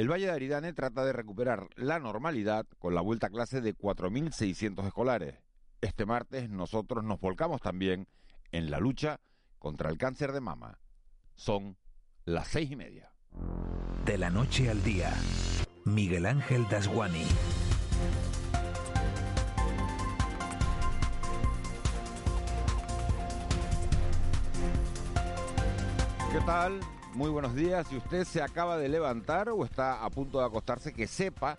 El Valle de Aridane trata de recuperar la normalidad con la vuelta a clase de 4.600 escolares. Este martes nosotros nos volcamos también en la lucha contra el cáncer de mama. Son las seis y media. De la noche al día, Miguel Ángel Dasguani. ¿Qué tal? Muy buenos días. Si usted se acaba de levantar o está a punto de acostarse, que sepa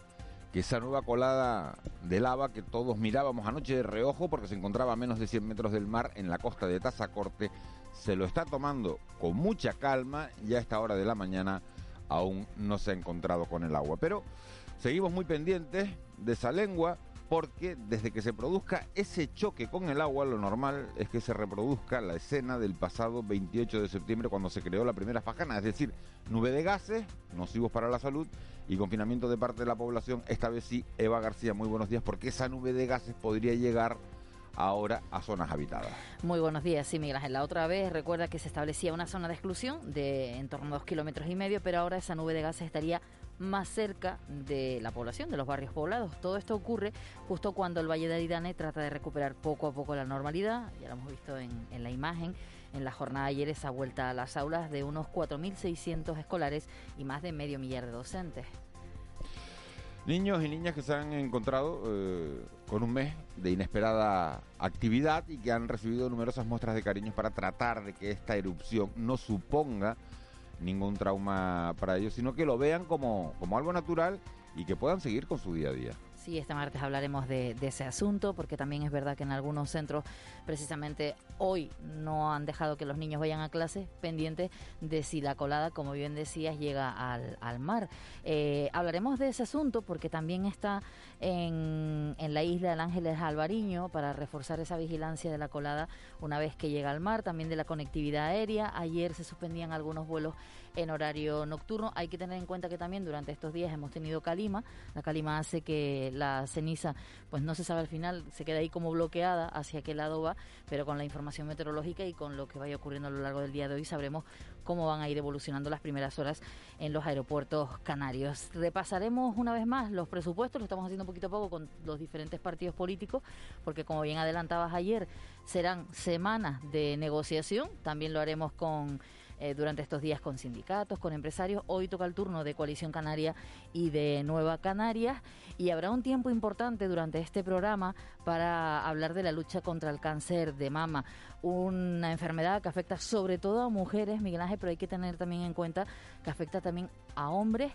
que esa nueva colada de lava que todos mirábamos anoche de reojo porque se encontraba a menos de 100 metros del mar en la costa de Tazacorte, se lo está tomando con mucha calma. Ya a esta hora de la mañana aún no se ha encontrado con el agua. Pero seguimos muy pendientes de esa lengua porque desde que se produzca ese choque con el agua, lo normal es que se reproduzca la escena del pasado 28 de septiembre cuando se creó la primera fajana, es decir, nube de gases nocivos para la salud y confinamiento de parte de la población. Esta vez sí, Eva García, muy buenos días, porque esa nube de gases podría llegar ahora a zonas habitadas. Muy buenos días, sí, Miguel Ángel. La otra vez recuerda que se establecía una zona de exclusión de en torno a dos kilómetros y medio, pero ahora esa nube de gases estaría más cerca de la población, de los barrios poblados. Todo esto ocurre justo cuando el Valle de Aridane trata de recuperar poco a poco la normalidad, ya lo hemos visto en, la imagen. En la jornada de ayer esa vuelta a las aulas de unos 4.600 escolares y más de medio millar de docentes. Niños y niñas que se han encontrado eh, con un mes de inesperada actividad y que han recibido numerosas muestras de cariño para tratar de que esta erupción no suponga ningún trauma para ellos, sino que lo vean como, como algo natural y que puedan seguir con su día a día. Sí, este martes hablaremos de, ese asunto, porque también es verdad que en algunos centros, precisamente hoy, no han dejado que los niños vayan a clase pendientes de si la colada, como bien decías, llega al, al mar. Eh, hablaremos de ese asunto porque también está en, en la isla del Ángeles Alvariño para reforzar esa vigilancia de la colada una vez que llega al mar, también de la conectividad aérea. Ayer se suspendían algunos vuelos en horario nocturno. Hay que tener en cuenta que también durante estos días hemos tenido calima. La calima hace que la ceniza, pues no se sabe al final, se queda ahí como bloqueada hacia qué lado va, pero con la información meteorológica y con lo que vaya ocurriendo a lo largo del día de hoy sabremos cómo van a ir evolucionando las primeras horas en los aeropuertos canarios. Repasaremos una vez más los presupuestos, lo estamos haciendo poquito a poco con los diferentes partidos políticos, porque como bien adelantabas ayer, serán semanas de negociación, también lo haremos con eh, durante estos días con sindicatos, con empresarios. Hoy toca el turno de Coalición Canaria y de Nueva Canarias y habrá un tiempo importante durante este programa para hablar de la lucha contra el cáncer de mama, una enfermedad que afecta sobre todo a mujeres, Miguel Ángel, pero hay que tener también en cuenta que afecta también a hombres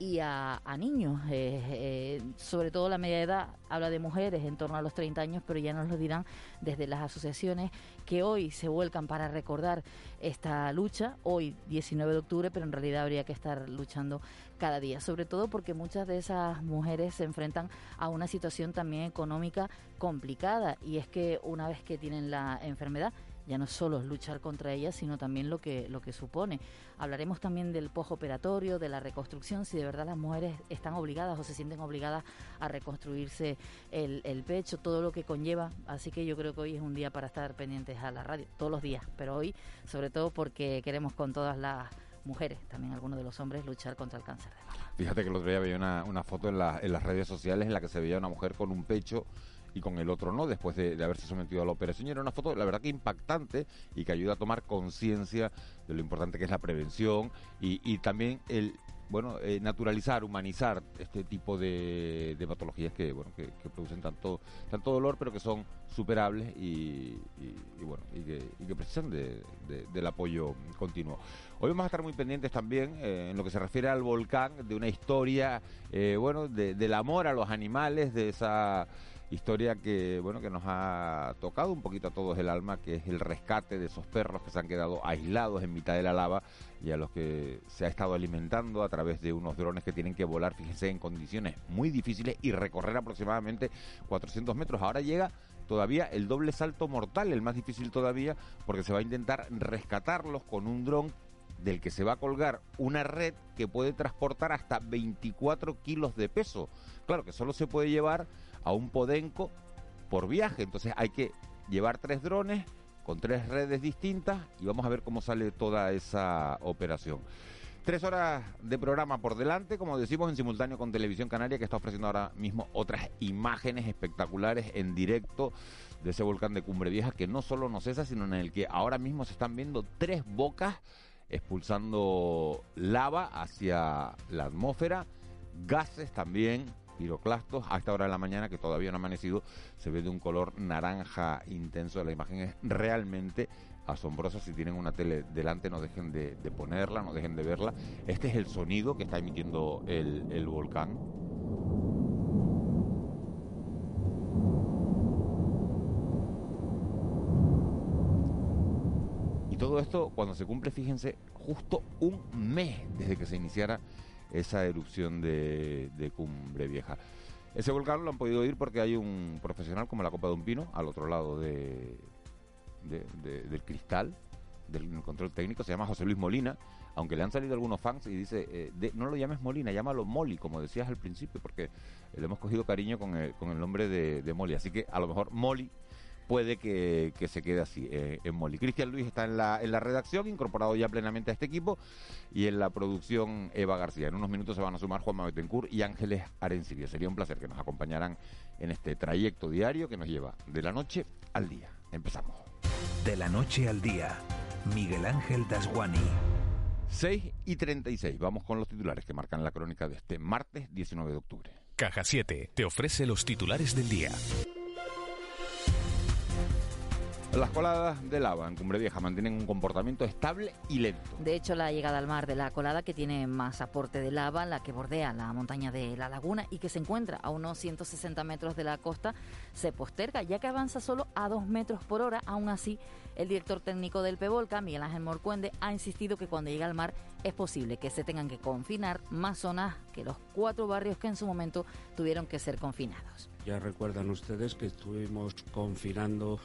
y a, niños. Eh, eh, sobre todo la media edad habla de mujeres en torno a los 30 años, pero ya nos lo dirán desde las asociaciones que hoy se vuelcan para recordar esta lucha, hoy 19 de octubre, pero en realidad habría que estar luchando cada día, sobre todo porque muchas de esas mujeres se enfrentan a una situación también económica complicada y es que una vez que tienen la enfermedad, ya no solo es luchar contra ella, sino también lo que, lo que supone. Hablaremos también del postoperatorio, de la reconstrucción, si de verdad las mujeres están obligadas o se sienten obligadas a reconstruirse el, pecho, todo lo que conlleva. Así que yo creo que hoy es un día para estar pendientes a la radio, todos los días, pero hoy sobre todo porque queremos con todas las mujeres, también algunos de los hombres, luchar contra el cáncer de mama. Fíjate que el otro día veía una, una foto en, en las redes sociales en la que se veía una mujer con un pecho y con el otro no, después de, haberse sometido a la operación. Era una foto, la verdad que impactante y que ayuda a tomar conciencia de lo importante que es la prevención y, también el bueno eh, naturalizar, humanizar este tipo de, de patologías que bueno que, producen tanto tanto dolor, pero que son superables y, bueno y que, y precisan de, de, del apoyo continuo. Hoy vamos a estar muy pendientes también eh, en lo que se refiere al volcán, de una historia, eh, bueno, de, del amor a los animales, de esa historia que bueno que nos ha tocado un poquito a todos el alma, que es el rescate de esos perros que se han quedado aislados en mitad de la lava y a los que se ha estado alimentando a través de unos drones que tienen que volar, fíjense, en condiciones muy difíciles y recorrer aproximadamente 400 metros. Ahora llega todavía el doble salto mortal, el más difícil todavía, porque se va a intentar rescatarlos con un dron del que se va a colgar una red que puede transportar hasta 24 kilos de peso. Claro que solo se puede llevar a un podenco por viaje, entonces hay que llevar tres drones con tres redes distintas y vamos a ver cómo sale toda esa operación. Tres horas de programa por delante, como decimos, en simultáneo con Televisión Canaria, que está ofreciendo ahora mismo otras imágenes espectaculares en directo de ese volcán de Cumbre Vieja, que no solo no cesa, sino en el que ahora mismo se están viendo tres bocas expulsando lava hacia la atmósfera, gases también, piroclastos, a esta hora de la mañana que todavía no ha amanecido, se ve de un color naranja intenso, la imagen es realmente asombrosa, si tienen una tele delante no dejen de, ponerla, no dejen de verla, este es el sonido que está emitiendo el, el volcán. todo esto cuando se cumple, fíjense, justo un mes desde que se iniciara esa erupción de, Cumbre Vieja. Ese volcán lo han podido ir porque hay un profesional como la Copa de un Pino al otro lado de, del cristal, del control técnico, se llama José Luis Molina, aunque le han salido algunos fans y dice, eh, no lo llames Molina, llámalo Molly, como decías al principio, porque le hemos cogido cariño con el, con el nombre de, de Molly. Así que a lo mejor Molly puede que, se quede así eh, en Molly. Cristian Luis está en la, en la redacción, incorporado ya plenamente a este equipo, y en la producción Eva García. En unos minutos se van a sumar Juan Betancourt y Ángeles Arencibia. Sería un placer que nos acompañaran en este trayecto diario que nos lleva de la noche al día. Empezamos. De la noche al día, Miguel Ángel Dasguani. 6 y 36. Vamos con los titulares que marcan la crónica de este martes 19 de octubre. Caja 7 te ofrece los titulares del día. Las coladas de lava en Cumbre Vieja mantienen un comportamiento estable y lento. De hecho, la llegada al mar de la colada, que tiene más aporte de lava, la que bordea la montaña de la laguna y que se encuentra a unos 160 metros de la costa, se posterga, ya que avanza solo a 2 metros por hora. Aún así, el director técnico del PEVOLCA, Miguel Ángel Morcuende, ha insistido que cuando llegue al mar es posible que se tengan que confinar más zonas que los cuatro barrios que en su momento tuvieron que ser confinados. Ya recuerdan ustedes que estuvimos confinando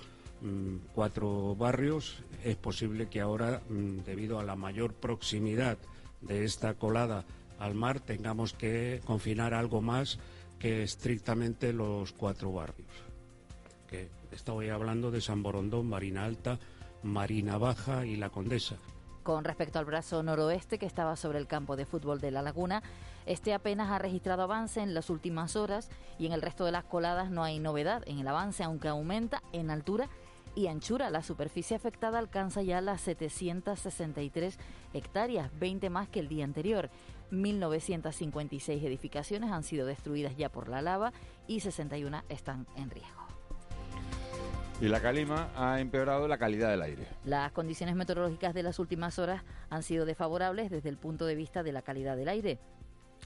cuatro barrios, es posible que ahora, mm, debido a la mayor proximidad de esta colada al mar, tengamos que confinar algo más que estrictamente los cuatro barrios. Que estoy hablando de San Borondón, Marina Alta, Marina Baja y La Condesa. Con respecto al brazo noroeste que estaba sobre el campo de fútbol de La Laguna, este apenas ha registrado avance en las últimas horas y en el resto de las coladas no hay novedad en el avance, aunque aumenta en altura y anchura. La superficie afectada alcanza ya las 763 hectáreas, 20 más que el día anterior. 1.956 edificaciones han sido destruidas ya por la lava y 61 están en riesgo. Y la calima ha empeorado la calidad del aire. Las condiciones meteorológicas de las últimas horas han sido desfavorables desde el punto de vista de la calidad del aire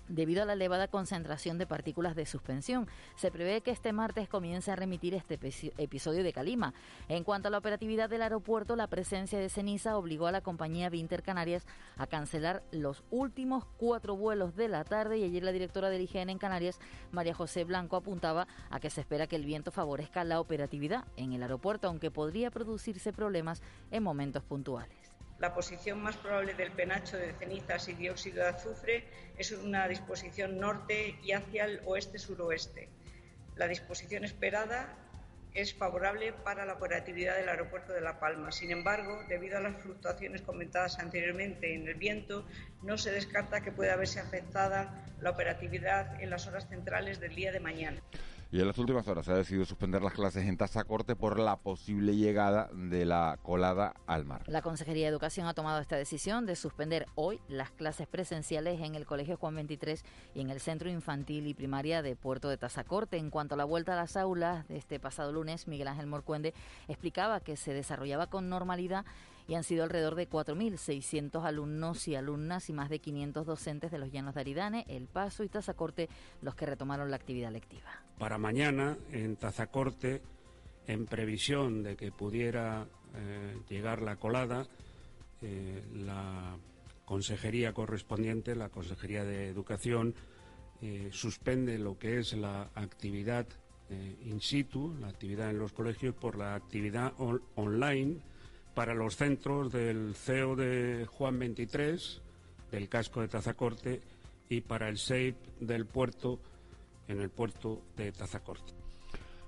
debido a la elevada concentración de partículas de suspensión. Se prevé que este martes comience a remitir este episodio de Calima. En cuanto a la operatividad del aeropuerto, la presencia de ceniza obligó a la compañía Vinter Canarias a cancelar los últimos cuatro vuelos de la tarde y ayer la directora del IGN en Canarias, María José Blanco, apuntaba a que se espera que el viento favorezca la operatividad en el aeropuerto, aunque podría producirse problemas en momentos puntuales. La posición más probable del penacho de cenizas y dióxido de azufre es una disposición norte y hacia el oeste-suroeste. La disposición esperada es favorable para la operatividad del aeropuerto de La Palma. Sin embargo, debido a las fluctuaciones comentadas anteriormente en el viento, no se descarta que pueda verse afectada la operatividad en las horas centrales del día de mañana. Y en las últimas horas se ha decidido suspender las clases en tasa corte por la posible llegada de la colada al mar. La Consejería de Educación ha tomado esta decisión de suspender hoy las clases presenciales en el Colegio Juan 23 y en el Centro Infantil y Primaria de Puerto de Tazacorte. En cuanto a la vuelta a las aulas de este pasado lunes, Miguel Ángel Morcuende explicaba que se desarrollaba con normalidad y han sido alrededor de 4.600 alumnos y alumnas y más de 500 docentes de los Llanos de Aridane, El Paso y Tazacorte los que retomaron la actividad lectiva. Para mañana en Tazacorte, en previsión de que pudiera eh, llegar la colada, eh, la consejería correspondiente, la Consejería de Educación, eh, suspende lo que es la actividad in situ, la actividad en los colegios, por la actividad online para los centros del CEO de Juan 23, del casco de Tazacorte, y para el SEIP del puerto, en el puerto de Tazacorte.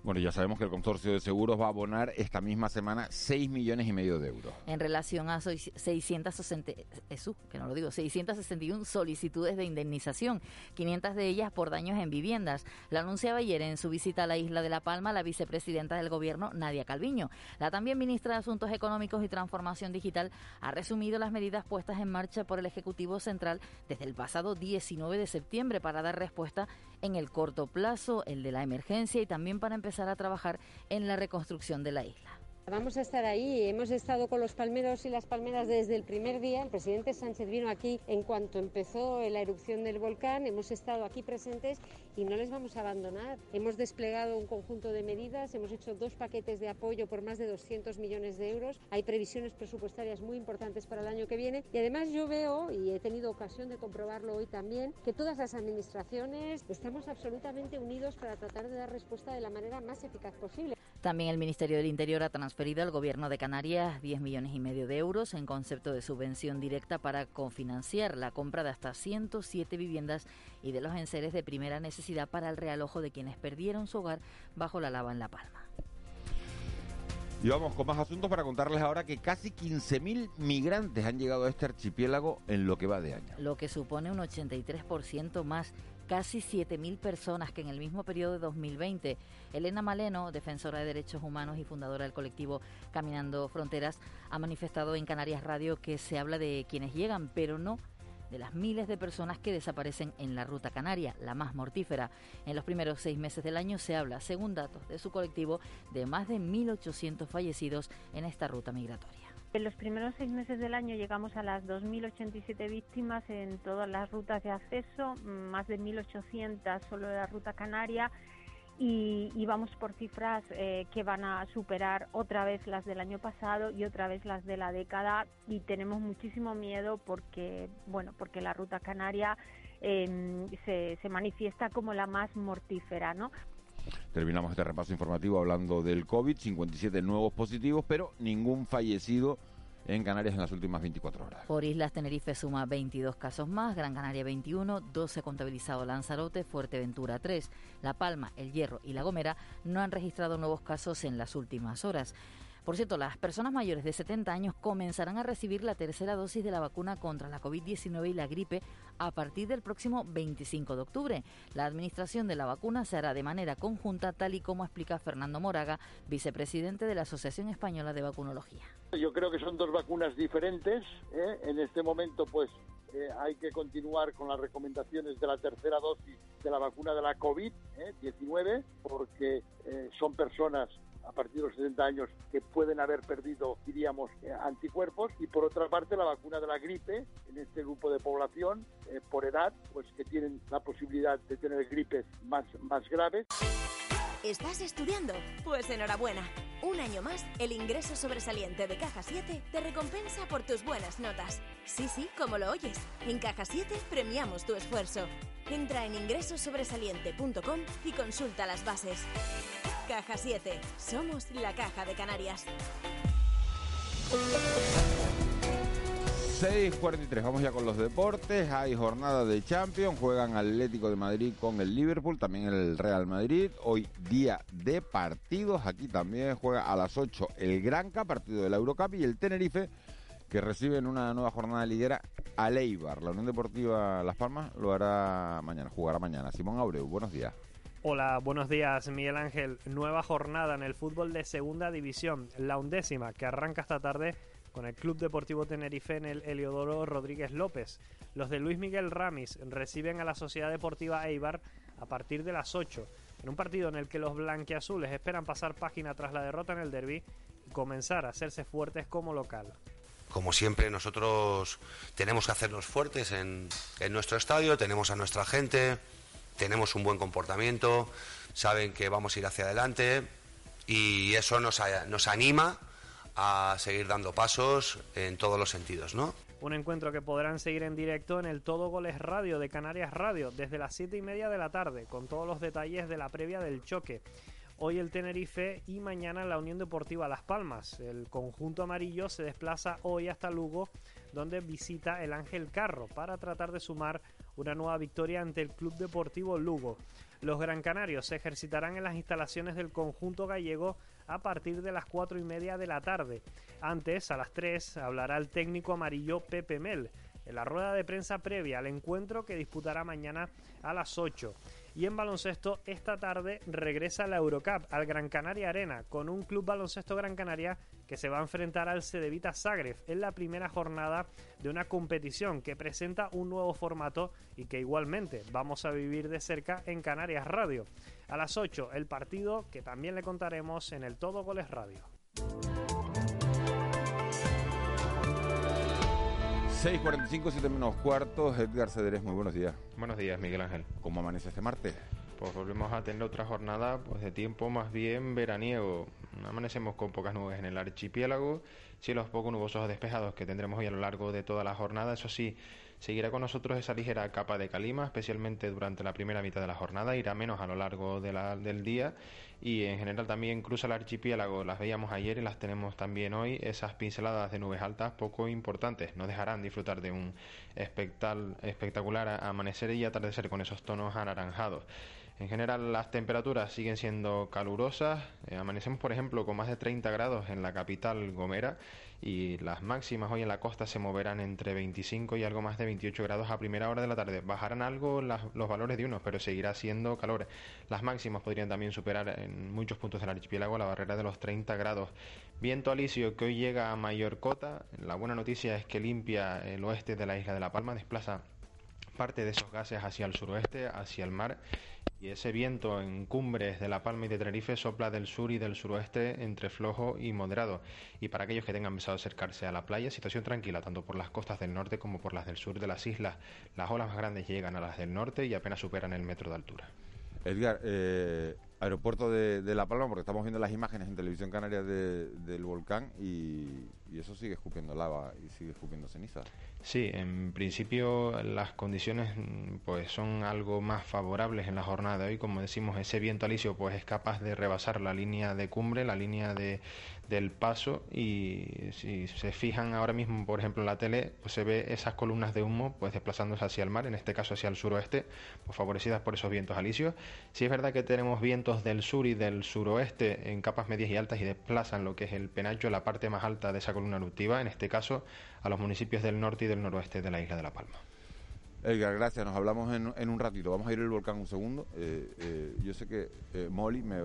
Bueno, ya sabemos que el consorcio de seguros va a abonar esta misma semana 6 millones y medio de euros. En relación a 660, eso, que no lo digo, 661 solicitudes de indemnización, 500 de ellas por daños en viviendas. La anunciaba ayer en su visita a la isla de La Palma la vicepresidenta del gobierno, Nadia Calviño. La también ministra de Asuntos Económicos y Transformación Digital ha resumido las medidas puestas en marcha por el Ejecutivo Central desde el pasado 19 de septiembre para dar respuesta en el corto plazo, el de la emergencia y también para empezar a trabajar en la reconstrucción de la isla. Vamos a estar ahí. Hemos estado con los palmeros y las palmeras desde el primer día. El presidente Sánchez vino aquí en cuanto empezó la erupción del volcán. Hemos estado aquí presentes y no les vamos a abandonar. Hemos desplegado un conjunto de medidas. Hemos hecho dos paquetes de apoyo por más de 200 millones de euros. Hay previsiones presupuestarias muy importantes para el año que viene. Y además yo veo, y he tenido ocasión de comprobarlo hoy también, que todas las administraciones estamos absolutamente unidos para tratar de dar respuesta de la manera más eficaz posible. También el Ministerio del Interior ha transferido al Gobierno de Canarias 10 millones y medio de euros en concepto de subvención directa para cofinanciar la compra de hasta 107 viviendas y de los enseres de primera necesidad para el realojo de quienes perdieron su hogar bajo la lava en La Palma. Y vamos con más asuntos para contarles ahora que casi 15.000 migrantes han llegado a este archipiélago en lo que va de año. Lo que supone un 83% más casi 7.000 personas que en el mismo periodo de 2020. Elena Maleno, defensora de derechos humanos y fundadora del colectivo Caminando Fronteras, ha manifestado en Canarias Radio que se habla de quienes llegan, pero no de las miles de personas que desaparecen en la ruta canaria, la más mortífera. En los primeros seis meses del año se habla, según datos de su colectivo, de más de 1.800 fallecidos en esta ruta migratoria. En los primeros seis meses del año llegamos a las 2.087 víctimas en todas las rutas de acceso, más de 1.800 solo de la ruta canaria y, vamos por cifras eh, que van a superar otra vez las del año pasado y otra vez las de la década y tenemos muchísimo miedo porque, bueno, porque la ruta canaria em, se, se manifiesta como la más mortífera, ¿no? Terminamos este repaso informativo hablando del COVID, 57 nuevos positivos, pero ningún fallecido en Canarias en las últimas 24 horas. Por islas, Tenerife suma 22 casos más, Gran Canaria 21, 12 contabilizado Lanzarote, Fuerteventura 3, La Palma, El Hierro y La Gomera no han registrado nuevos casos en las últimas horas. Por cierto, las personas mayores de 70 años comenzarán a recibir la tercera dosis de la vacuna contra la COVID-19 y la gripe a partir del próximo 25 de octubre. La administración de la vacuna se hará de manera conjunta, tal y como explica Fernando Moraga, vicepresidente de la Asociación Española de Vacunología. Yo creo que son dos vacunas diferentes. ¿eh? En este momento, pues eh, hay que continuar con las recomendaciones de la tercera dosis de la vacuna de la COVID-19, ¿eh? porque son personas a partir de los 70 años que pueden haber perdido, diríamos, eh, anticuerpos. Y por otra parte, la vacuna de la gripe en este grupo de población, eh, por edad, pues que tienen la posibilidad de tener gripes más, más graves. ¿Estás estudiando? Pues enhorabuena. Un año más, el ingreso sobresaliente de Caja 7 te recompensa por tus buenas notas. Sí, sí, como lo oyes. En Caja 7 premiamos tu esfuerzo. Entra en ingresosobresaliente.com y consulta las bases. Caja 7. Somos la Caja de Canarias. 6.43, vamos ya con los deportes. Hay jornada de Champions, juegan Atlético de Madrid con el Liverpool, también el Real Madrid. Hoy día de partidos, aquí también juega a las 8 el Granca, partido de la Eurocup, y el Tenerife, que recibe en una nueva jornada liguera a Leibar. La Unión Deportiva Las Palmas lo hará mañana, jugará mañana. Simón Abreu, buenos días. Hola, buenos días Miguel Ángel. Nueva jornada en el fútbol de segunda división, la undécima, que arranca esta tarde con el Club Deportivo Tenerife en el Heliodoro Rodríguez López. Los de Luis Miguel Ramis reciben a la Sociedad Deportiva Eibar a partir de las 8, en un partido en el que los blanquiazules esperan pasar página tras la derrota en el derby y comenzar a hacerse fuertes como local. como siempre, nosotros tenemos que hacernos fuertes en, en nuestro estadio, tenemos a nuestra gente, tenemos un buen comportamiento, saben que vamos a ir hacia adelante y eso nos, anima a seguir dando pasos en todos los sentidos, ¿no? Un encuentro que podrán seguir en directo en el Todo Goles Radio de Canarias Radio desde las 7 y media de la tarde, con todos los detalles de la previa del choque. Hoy el Tenerife y mañana la Unión Deportiva Las Palmas. El conjunto amarillo se desplaza hoy hasta Lugo, donde visita el Ángel Carro para tratar de sumar una nueva victoria ante el Club Deportivo Lugo. Los Gran Canarios se ejercitarán en las instalaciones del conjunto gallego a partir de las 4 y media de la tarde. Antes, a las 3, hablará el técnico amarillo Pepe Mel en la rueda de prensa previa al encuentro que disputará mañana a las 8. Y en baloncesto, esta tarde regresa la Eurocup al Gran Canaria Arena con un club baloncesto Gran Canaria que se va a enfrentar al Cedevita Zagreb en la primera jornada de una competición que presenta un nuevo formato y que igualmente vamos a vivir de cerca en Canarias Radio. A las 8 el partido que también le contaremos en el Todo Goles Radio. 6.45, 7 menos cuartos. Edgar Cederes, muy buenos días. Buenos días, Miguel Ángel. ¿Cómo amanece este martes? Pues volvemos a tener otra jornada pues de tiempo más bien veraniego. Amanecemos con pocas nubes en el archipiélago, cielos poco nubosos o despejados que tendremos hoy a lo largo de toda la jornada. Eso sí, Seguirá con nosotros esa ligera capa de calima, especialmente durante la primera mitad de la jornada, irá menos a lo largo del día y en general también cruza el archipiélago, las veíamos ayer y las tenemos también hoy, esas pinceladas de nubes altas poco importantes, nos dejarán disfrutar de un espectacular amanecer y atardecer con esos tonos anaranjados. En general las temperaturas siguen siendo calurosas, eh, amanecemos por ejemplo con más de 30 grados en la capital Gomera y las máximas hoy en la costa se moverán entre 25 y algo más de 28 grados a primera hora de la tarde. Bajarán algo los valores de unos, pero seguirá siendo calor. Las máximas podrían también superar en muchos puntos del archipiélago la barrera de los 30 grados. Viento alisio que hoy llega a mayor cota. La buena noticia es que limpia el oeste de la isla de La Palma, desplaza parte de esos gases hacia el suroeste, hacia el mar y ese viento en cumbres de La Palma y de Tenerife sopla del sur y del suroeste entre flojo y moderado. Y para aquellos que tengan pensado acercarse a la playa, situación tranquila tanto por las costas del norte como por las del sur de las islas. Las olas más grandes llegan a las del norte y apenas superan el metro de altura. Edgar, eh, aeropuerto de, La Palma, porque estamos viendo las imágenes en televisión canaria del volcán y, y eso sigue escupiendo lava y sigue escupiendo ceniza. Sí, en principio las condiciones mm, pues son algo más favorables en la jornada de hoy, como decimos, ese viento alisio pues es capaz de rebasar la línea de cumbre, la línea de, del paso y si se fijan ahora mismo, por ejemplo, en la tele, pues se ve esas columnas de humo pues desplazándose hacia el mar, en este caso hacia el suroeste, pues favorecidas por esos vientos alisios. Sí es verdad que tenemos vientos del sur y del suroeste en capas medias y altas y desplazan lo que es el penacho, la parte más alta de esa columna eruptiva, en este caso a los municipios del norte y del noroeste de la isla de La Palma. Edgar, gracias. Nos hablamos en, en un ratito. Vamos a ir al volcán un segundo. Eh, eh, yo sé que eh, Molly me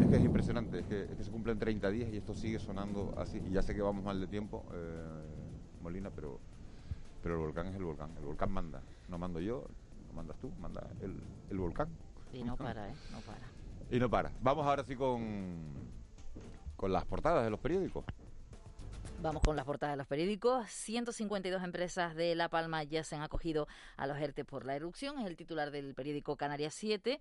es que es impresionante, es que, se cumplen 30 días y esto sigue sonando así. Y ya sé que vamos mal de tiempo, eh, Molina, pero, pero el volcán es el volcán. El volcán manda. No mando yo, no mandas tú, manda el, el volcán. Y no para, ¿eh? No para. Y no para. Vamos ahora sí con, con las portadas de los periódicos. Vamos con las portadas de los periódicos. 152 empresas de La Palma ya se han acogido a los ERTE por la erupción. Es el titular del periódico Canarias 7.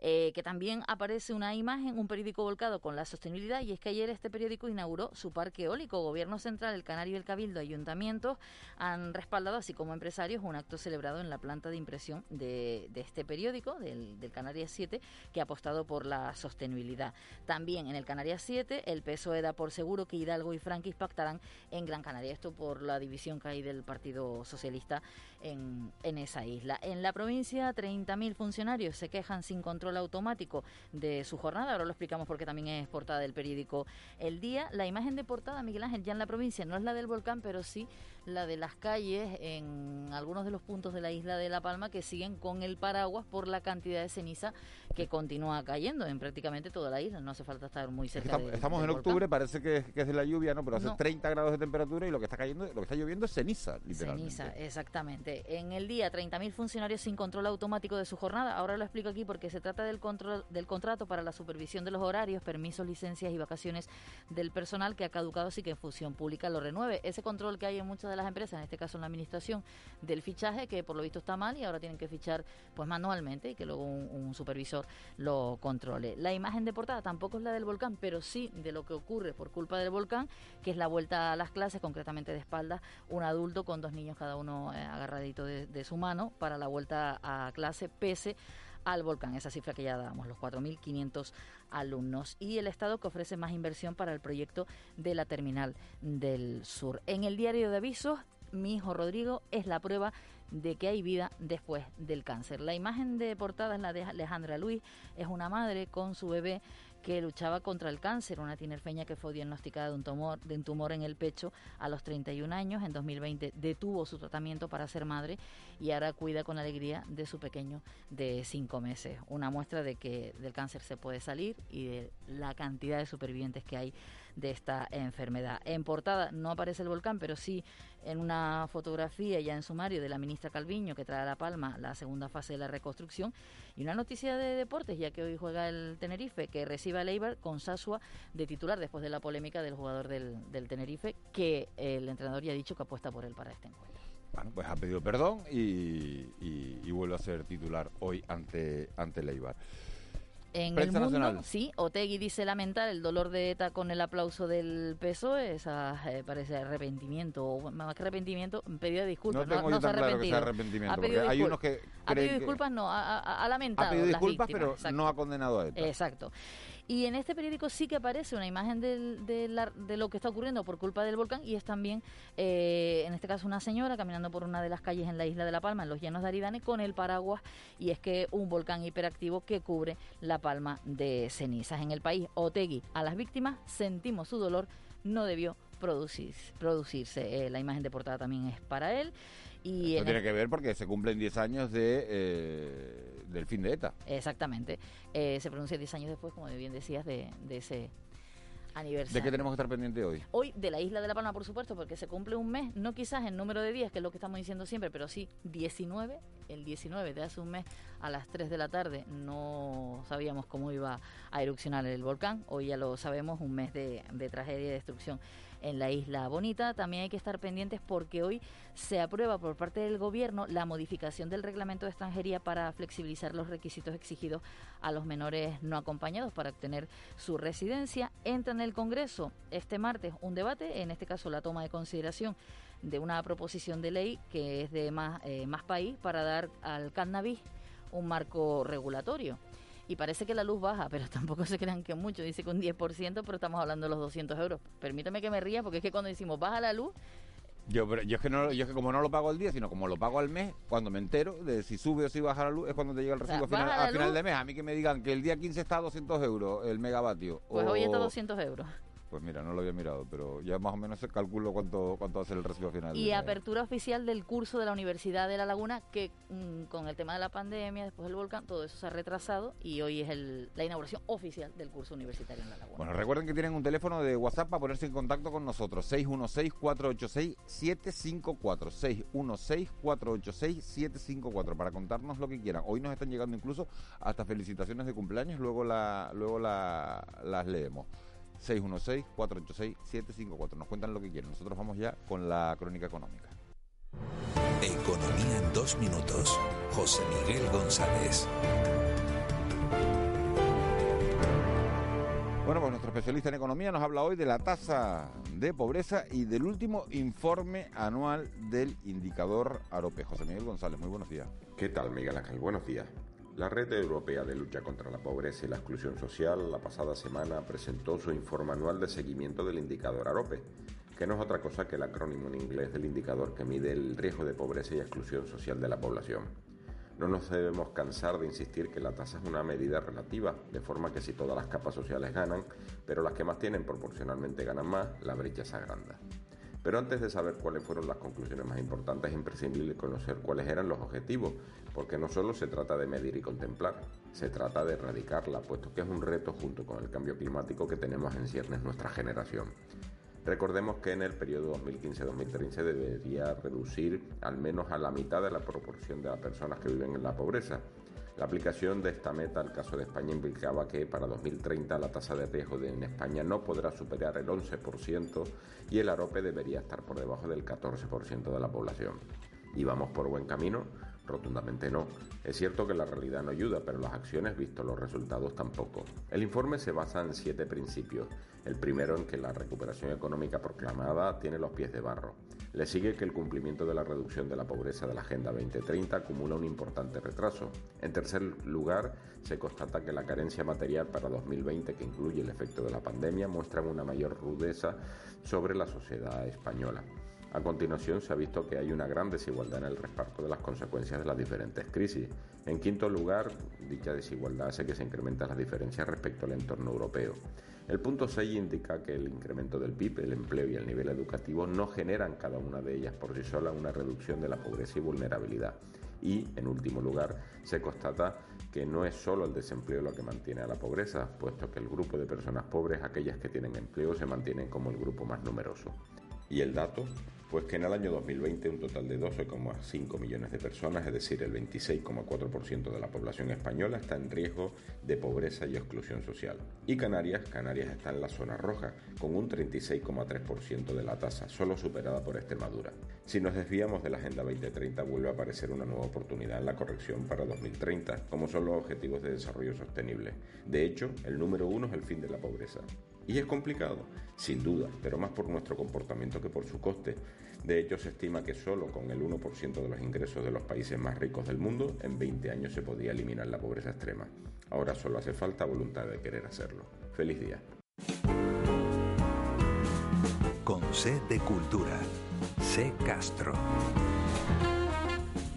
Eh, que también aparece una imagen, un periódico volcado con la sostenibilidad, y es que ayer este periódico inauguró su parque eólico. Gobierno Central, el Canario y el Cabildo, ayuntamientos han respaldado, así como empresarios, un acto celebrado en la planta de impresión de, este periódico, del, del, Canarias 7, que ha apostado por la sostenibilidad. También en el Canarias 7, el PSOE da por seguro que Hidalgo y Franquis pactarán en Gran Canaria. Esto por la división que hay del Partido Socialista en, en esa isla. En la provincia, 30.000 funcionarios se quejan sin control automático de su jornada. Ahora lo explicamos porque también es portada del periódico El Día. La imagen de portada, Miguel Ángel, ya en la provincia, no es la del volcán, pero sí la de las calles en algunos de los puntos de la isla de La Palma que siguen con el paraguas por la cantidad de ceniza que continúa cayendo en prácticamente toda la isla. No hace falta estar muy cerca. Estamos, de- estamos del en octubre, volcán. parece que, que es de la lluvia, ¿no? Pero hace No. 30 grados de temperatura y lo que está cayendo, lo que está lloviendo es ceniza, literalmente. Ceniza, exactamente. En el día, 30.000 funcionarios sin control automático de su jornada. Ahora lo explico aquí porque se trata del, control, del contrato para la supervisión de los horarios, permisos, licencias y vacaciones del personal que ha caducado sin que Función Pública lo renueve. Ese control que hay en muchas de las empresas, en este caso en la administración, del fichaje, que por lo visto está mal y ahora tienen que fichar pues manualmente y que luego un, supervisor lo controle. La imagen de portada tampoco es la del volcán, pero sí de lo que ocurre por culpa del volcán, que es la vuelta a las clases, concretamente de espaldas, un adulto con dos niños cada uno eh, agarradito de, de su mano para la vuelta a clase, pese al volcán, esa cifra que ya dábamos, los 4.500 alumnos. Y el Estado que ofrece más inversión para el proyecto de la terminal del sur. En el diario de avisos, mi hijo Rodrigo es la prueba de que hay vida después del cáncer. La imagen de portada es la de Alejandra Luis, es una madre con su bebé que luchaba contra el cáncer, una tinerfeña que fue diagnosticada de un tumor, de un tumor en el pecho a los 31 años. En 2020 detuvo su tratamiento para ser madre y ahora cuida con alegría de su pequeño de cinco meses. Una muestra de que del cáncer se puede salir y de la cantidad de supervivientes que hay de esta enfermedad. En portada no aparece el volcán, pero sí en una fotografía ya en sumario de la ministra Calviño que trae a La Palma la segunda fase de la reconstrucción y una noticia de deportes, ya que hoy juega el Tenerife, que recibe al Eibar con Sasua de titular después de la polémica del jugador del, del Tenerife, que el entrenador ya ha dicho que apuesta por él para este encuentro. Bueno, pues ha pedido perdón y, y- vuelve a ser titular hoy ante, ante el Eibar. En Prensa el mundo, nacional. sí, Otegui dice lamentar el dolor de ETA con el aplauso del PSOE, esa eh, parece arrepentimiento, o más que arrepentimiento, pedido de disculpas. No tengo se ha tan claro que sea arrepentido. arrepentimiento, Ha porque hay unos que Ha pedido que- disculpas, no, ha, lamentado Ha pedido las disculpas, víctimas, pero exacto. no ha condenado a ETA. Exacto. Y en este periódico sí que aparece una imagen del- de, lo que está ocurriendo por culpa del volcán y es también, eh, en este caso, una señora caminando por una de las calles en la isla de La Palma, en los llanos de Aridane, con el paraguas y es que un volcán hiperactivo que cubre La Palma de cenizas. En el país, Otegui, a las víctimas sentimos su dolor, no debió producir, producirse. Eh, la imagen de portada también es para él. Y Eso en tiene el- que ver porque se cumplen 10 años de, eh, del fin de ETA. Exactamente. Eh, se pronuncia 10 años después, como bien decías, de, de ese aniversario. ¿De qué tenemos que estar pendientes hoy? Hoy de la isla de La Palma, por supuesto, porque se cumple un mes, no quizás en número de días, que es lo que estamos diciendo siempre, pero sí 19, el 19 de hace un mes a las 3 de la tarde no sabíamos cómo iba a erupcionar el volcán, hoy ya lo sabemos, un mes de, de tragedia y destrucción en la isla bonita. También hay que estar pendientes porque hoy se aprueba por parte del gobierno la modificación del reglamento de extranjería para flexibilizar los requisitos exigidos a los menores no acompañados para obtener su residencia. Entra en el Congreso este martes un debate, en este caso la toma de consideración de una proposición de ley que es de más, eh, más país para dar al cannabis un marco regulatorio. Y parece que la luz baja, pero tampoco se crean que mucho. Dice que un 10%, pero estamos hablando de los 200 euros. Permítame que me ría, porque es que cuando decimos baja la luz, Yo, pero yo es que no, yo es que como no lo pago al día, sino como lo pago al mes, cuando me entero de si sube o si baja la luz, es cuando te llega el recibo final, baja la a final de mes. A mí que me digan que el día 15 está a 200 euros el megavatio. pues o- hoy está a 200 euros. Pues mira, no lo había mirado, pero ya más o menos se calculo cuánto, cuánto va a ser el recibo final. Y apertura oficial del curso de la Universidad de La Laguna, que mm, con el tema de la pandemia, después del volcán, todo eso se ha retrasado y hoy es el- la inauguración oficial del curso universitario en La Laguna. Bueno, recuerden que tienen un teléfono de WhatsApp para ponerse en contacto con nosotros. 616-486-754. 616-486-754 para contarnos lo que quieran. Hoy nos están llegando incluso hasta felicitaciones de cumpleaños, luego, la, luego la, las leemos. 616-486-754. Nos cuentan lo que quieren. Nosotros vamos ya con la crónica económica. Economía en dos minutos. José Miguel González. Bueno, pues nuestro especialista en economía nos habla hoy de la tasa de pobreza y del último informe anual del indicador AROPE. José Miguel González, muy buenos días. ¿Qué tal, Miguel Ángel? Buenos días. La Red Europea de Lucha contra la Pobreza y la Exclusión Social la pasada semana presentó su informe anual de seguimiento del indicador AROPE, que no es otra cosa que el acrónimo en inglés del indicador que mide el riesgo de pobreza y exclusión social de la población. No nos debemos cansar de insistir que la tasa es una medida relativa, de forma que si todas las capas sociales ganan, pero las que más tienen proporcionalmente ganan más, la brecha se agranda. Pero antes de saber cuáles fueron las conclusiones más importantes, es imprescindible conocer cuáles eran los objetivos, porque no solo se trata de medir y contemplar, se trata de erradicarla, puesto que es un reto junto con el cambio climático que tenemos en ciernes nuestra generación. Recordemos que en el periodo 2015-2030 se debería reducir al menos a la mitad de la proporción de las personas que viven en la pobreza. La aplicación de esta meta al caso de España implicaba que para 2030 la tasa de riesgo en España no podrá superar el 11% y el AROPE debería estar por debajo del 14% de la población. ¿Y vamos por buen camino? Rotundamente no. Es cierto que la realidad no ayuda, pero las acciones, visto los resultados, tampoco. El informe se basa en siete principios. El primero en que la recuperación económica proclamada tiene los pies de barro. Le sigue que el cumplimiento de la reducción de la pobreza de la Agenda 2030 acumula un importante retraso. En tercer lugar, se constata que la carencia material para 2020, que incluye el efecto de la pandemia, muestra una mayor rudeza sobre la sociedad española. A continuación, se ha visto que hay una gran desigualdad en el reparto de las consecuencias de las diferentes crisis. En quinto lugar, dicha desigualdad hace que se incrementen las diferencias respecto al entorno europeo. El punto 6 indica que el incremento del PIB, el empleo y el nivel educativo no generan cada una de ellas por sí sola una reducción de la pobreza y vulnerabilidad. Y, en último lugar, se constata que no es solo el desempleo lo que mantiene a la pobreza, puesto que el grupo de personas pobres, aquellas que tienen empleo, se mantienen como el grupo más numeroso. ¿Y el dato? Pues que en el año 2020 un total de 12,5 millones de personas, es decir, el 26,4% de la población española, está en riesgo de pobreza y exclusión social. Y Canarias, Canarias está en la zona roja, con un 36,3% de la tasa, solo superada por Extremadura. Si nos desviamos de la Agenda 2030, vuelve a aparecer una nueva oportunidad en la corrección para 2030, como son los Objetivos de Desarrollo Sostenible. De hecho, el número uno es el fin de la pobreza. ¿Y es complicado? Sin duda, pero más por nuestro comportamiento que por su coste. De hecho, se estima que solo con el 1% de los ingresos de los países más ricos del mundo, en 20 años se podía eliminar la pobreza extrema. Ahora solo hace falta voluntad de querer hacerlo. Feliz día. Con C de Cultura. C Castro.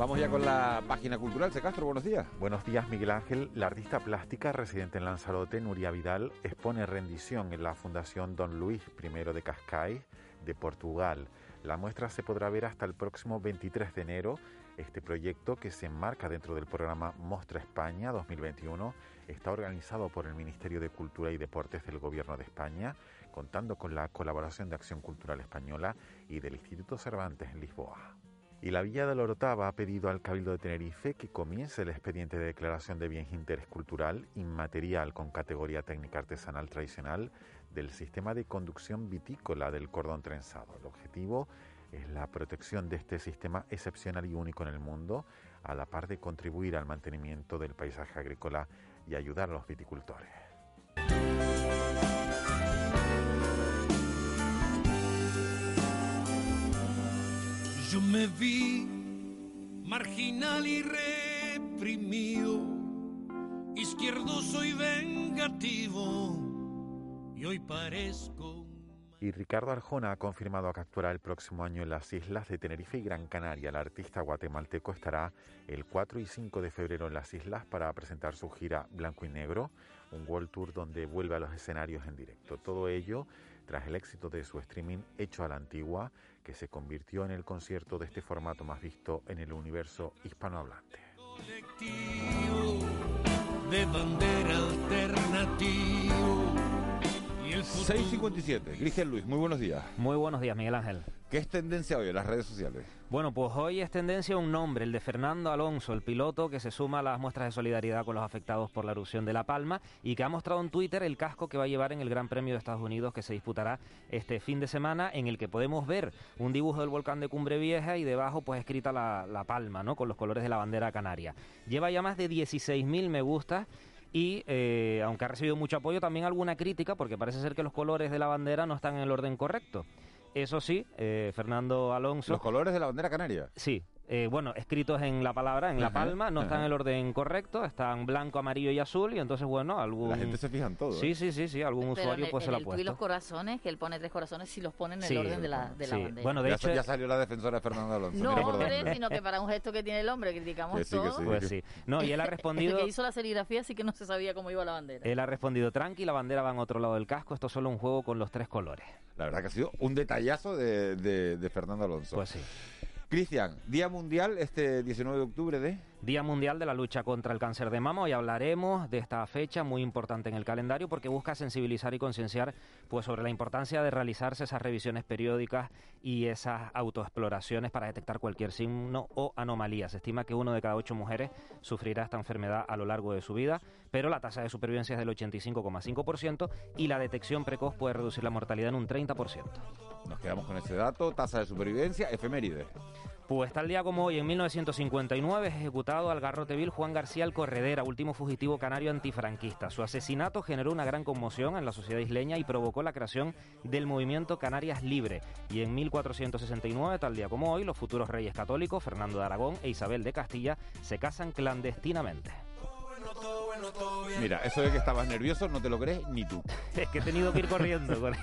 Vamos ya con la página cultural. C. Castro, buenos días. Buenos días, Miguel Ángel. La artista plástica residente en Lanzarote, Nuria Vidal, expone rendición en la Fundación Don Luis I de Cascais, de Portugal. La muestra se podrá ver hasta el próximo 23 de enero. Este proyecto, que se enmarca dentro del programa Mostra España 2021, está organizado por el Ministerio de Cultura y Deportes del Gobierno de España, contando con la colaboración de Acción Cultural Española y del Instituto Cervantes en Lisboa. Y la Villa de Lorotava ha pedido al Cabildo de Tenerife que comience el expediente de declaración de bien interés cultural inmaterial con categoría técnica artesanal tradicional del sistema de conducción vitícola del cordón trenzado. El objetivo es la protección de este sistema excepcional y único en el mundo, a la par de contribuir al mantenimiento del paisaje agrícola y ayudar a los viticultores. Yo me vi marginal y reprimido, izquierdoso y vengativo, y hoy parezco. Y Ricardo Arjona ha confirmado que actuará el próximo año en las islas de Tenerife y Gran Canaria. El artista guatemalteco estará el 4 y 5 de febrero en las islas para presentar su gira Blanco y Negro, un World Tour donde vuelve a los escenarios en directo. Todo ello tras el éxito de su streaming hecho a la antigua, que se convirtió en el concierto de este formato más visto en el universo hispanohablante. 657, Grigel Luis, muy buenos días. Muy buenos días, Miguel Ángel. ¿Qué es tendencia hoy en las redes sociales? Bueno, pues hoy es tendencia un nombre, el de Fernando Alonso, el piloto que se suma a las muestras de solidaridad con los afectados por la erupción de La Palma y que ha mostrado en Twitter el casco que va a llevar en el Gran Premio de Estados Unidos que se disputará este fin de semana, en el que podemos ver un dibujo del volcán de Cumbre Vieja y debajo pues escrita la, la Palma, ¿no? Con los colores de la bandera canaria. Lleva ya más de 16.000 me gustas y eh, aunque ha recibido mucho apoyo, también alguna crítica porque parece ser que los colores de la bandera no están en el orden correcto. Eso sí, eh, Fernando Alonso... ¿Los colores de la bandera canaria? Sí, eh, bueno, escritos en la palabra, en la Ajá, palma, no están en ajá. el orden correcto, están blanco, amarillo y azul, y entonces, bueno, algún... La gente se fija en todo. Sí, ¿eh? sí, sí, sí, algún Pero usuario en pues se en lo ha el tuit puesto. los corazones, que él pone tres corazones, si los pone en el Sí, orden de la, de la sí. bandera. Bueno, de ya, hecho- ya salió la defensora de Fernando Alonso. no, hombre, sino que para un gesto que tiene el hombre, criticamos Que sí, que todo. sí. Pues sí. No, y él ha respondido... que hizo la serigrafía sí que no se sabía cómo iba la bandera. Él ha respondido, tranqui, la bandera va en otro lado del casco, esto es solo un juego con los tres colores. La verdad que ha sido un detallazo de, de- de Fernando Alonso. Pues sí. Cristian, Día Mundial este 19 de octubre de... Día Mundial de la Lucha contra el Cáncer de Mama. Hoy hablaremos de esta fecha muy importante en el calendario porque busca sensibilizar y concienciar pues, sobre la importancia de realizarse esas revisiones periódicas y esas autoexploraciones para detectar cualquier signo o anomalía. Se estima que uno de cada ocho mujeres sufrirá esta enfermedad a lo largo de su vida, pero la tasa de supervivencia es del 85,5% y la detección precoz puede reducir la mortalidad en un 30%. Nos quedamos con ese dato, tasa de supervivencia, efeméride. Pues tal día como hoy, en 1959, es ejecutado al garrote vil Juan García el Corredera, último fugitivo canario antifranquista. Su asesinato generó una gran conmoción en la sociedad isleña y provocó la creación del movimiento Canarias Libre. Y en 1469, tal día como hoy, los futuros reyes católicos, Fernando de Aragón e Isabel de Castilla, se casan clandestinamente. Mira, eso de que estabas nervioso no te lo crees ni tú. Es que he tenido que ir corriendo. con-